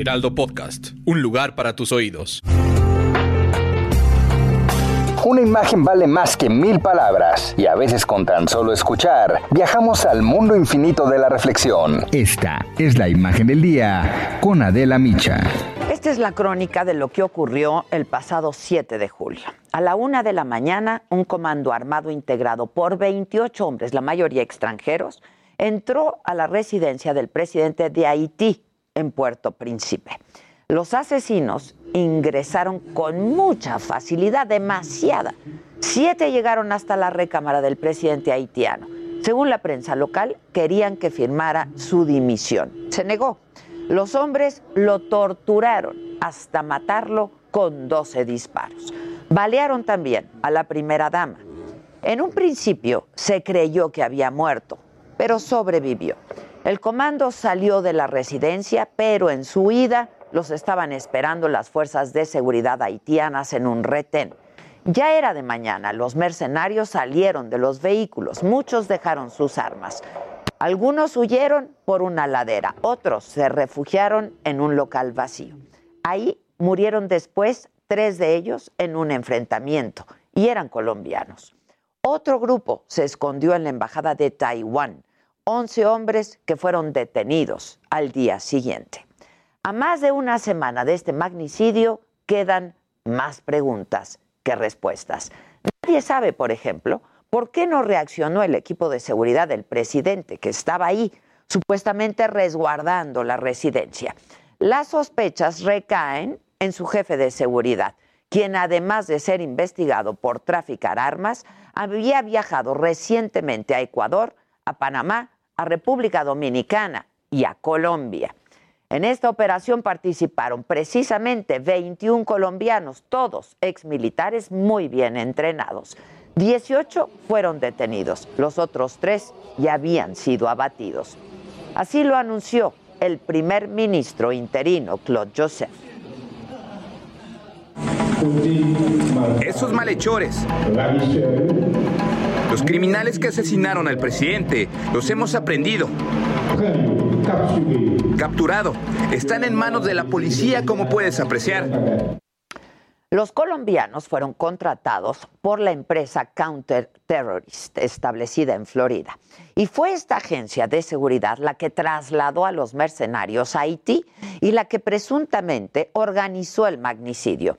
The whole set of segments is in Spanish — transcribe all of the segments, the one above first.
Heraldo Podcast. Un lugar para tus oídos. Una imagen vale más que mil palabras y a veces con tan solo escuchar viajamos al mundo infinito de la reflexión. Esta es la imagen del día con Adela Micha. Esta es la crónica de lo que ocurrió el pasado 7 de julio. A la una de la mañana, un comando armado integrado por 28 hombres, la mayoría extranjeros, entró a la residencia del presidente de Haití en Puerto Príncipe. Los asesinos ingresaron con mucha facilidad, demasiada. Siete llegaron hasta la recámara del presidente haitiano. Según la prensa local, querían que firmara su dimisión. Se negó. Los hombres lo torturaron hasta matarlo con 12 disparos. Balearon también a la primera dama. En un principio se creyó que había muerto, pero sobrevivió. El comando salió de la residencia, pero en su huida los estaban esperando las fuerzas de seguridad haitianas en un retén. Ya era de mañana, los mercenarios salieron de los vehículos, muchos dejaron sus armas. Algunos huyeron por una ladera, otros se refugiaron en un local vacío. Ahí murieron después tres de ellos en un enfrentamiento y eran colombianos. Otro grupo se escondió en la embajada de Taiwán. Once hombres que fueron detenidos al día siguiente. A más de una semana de este magnicidio quedan más preguntas que respuestas. Nadie sabe, por ejemplo, por qué no reaccionó el equipo de seguridad del presidente que estaba ahí, supuestamente resguardando la residencia. Las sospechas recaen en su jefe de seguridad, quien además de ser investigado por traficar armas, había viajado recientemente a Ecuador, a Panamá, a República Dominicana y a Colombia. En esta operación participaron precisamente 21 colombianos, todos exmilitares muy bien entrenados. 18 fueron detenidos, los otros tres ya habían sido abatidos. Así lo anunció el primer ministro interino, Claude Joseph. Esos malhechores, los criminales que asesinaron al presidente, los hemos aprendido. Capturado. Están en manos de la policía, como puedes apreciar. Los colombianos fueron contratados por la empresa Counter Terrorist, establecida en Florida. Y fue esta agencia de seguridad la que trasladó a los mercenarios a Haití y la que presuntamente organizó el magnicidio.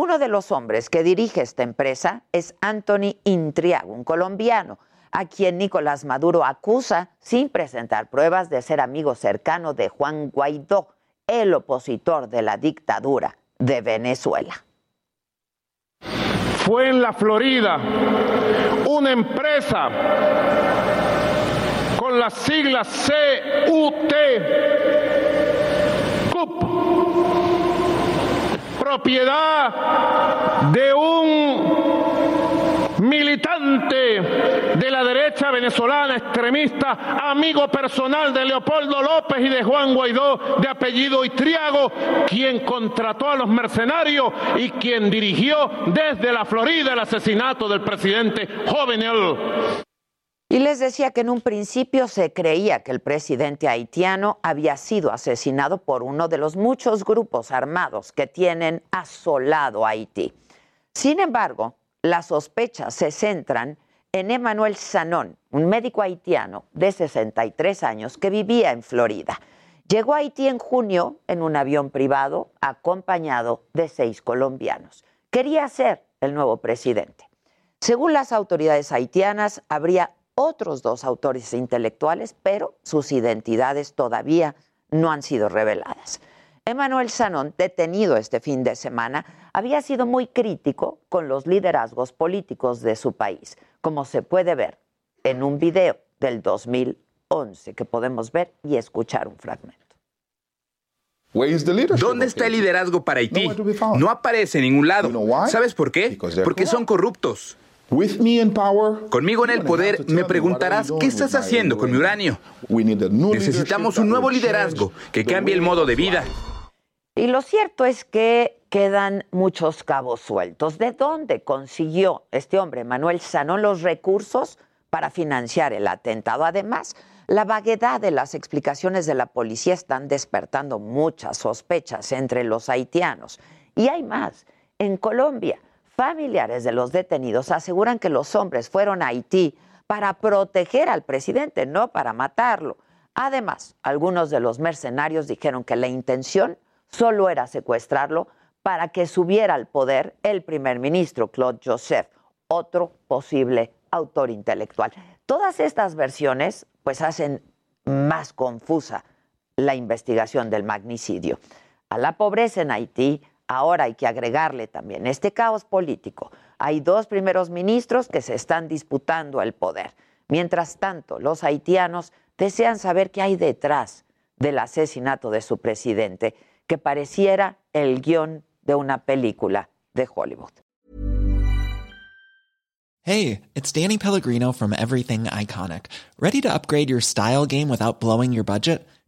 Uno de los hombres que dirige esta empresa es Anthony Intriago, un colombiano, a quien Nicolás Maduro acusa, sin presentar pruebas, de ser amigo cercano de Juan Guaidó, el opositor de la dictadura de Venezuela. Fue en la Florida una empresa con las siglas CUT, propiedad de un militante de la derecha venezolana extremista, amigo personal de Leopoldo López y de Juan Guaidó, de apellido Itriago, quien contrató a los mercenarios y quien dirigió desde la Florida el asesinato del presidente Jovenel. Y les decía que en un principio se creía que el presidente haitiano había sido asesinado por uno de los muchos grupos armados que tienen asolado Haití. Sin embargo, las sospechas se centran en Emmanuel Sanón, un médico haitiano de 63 años que vivía en Florida. Llegó a Haití en junio en un avión privado acompañado de seis colombianos. Quería ser el nuevo presidente. Según las autoridades haitianas, habría otros dos autores intelectuales, pero sus identidades todavía no han sido reveladas. Emmanuel Sanón, detenido este fin de semana, había sido muy crítico con los liderazgos políticos de su país, como se puede ver en un video del 2000 11 que podemos ver y escuchar un fragmento. ¿Dónde está el liderazgo para Haití? No aparece en ningún lado. ¿Sabes por qué? Porque son corruptos. Conmigo en el poder me preguntarás, ¿qué estás haciendo con mi uranio? Necesitamos un nuevo liderazgo que cambie el modo de vida. Y lo cierto es que quedan muchos cabos sueltos. ¿De dónde consiguió este hombre, Manuel Sanón, los recursos para financiar el atentado? Además, la vaguedad de las explicaciones de la policía están despertando muchas sospechas entre los haitianos. Y hay más. En Colombia, familiares de los detenidos aseguran que los hombres fueron a Haití para proteger al presidente, no para matarlo. Además, algunos de los mercenarios dijeron que la intención solo era secuestrarlo para que subiera al poder el primer ministro Claude Joseph, otro posible autor intelectual. Todas estas versiones pues hacen más confusa la investigación del magnicidio. A la pobreza en Haití ahora hay que agregarle también este caos político. Hay dos primeros ministros que se están disputando el poder. Mientras tanto, los haitianos desean saber qué hay detrás del asesinato de su presidente que pareciera el guion de una película de Hollywood. Hey, it's Danny Pellegrino from Everything Iconic. Ready to upgrade your style game without blowing your budget?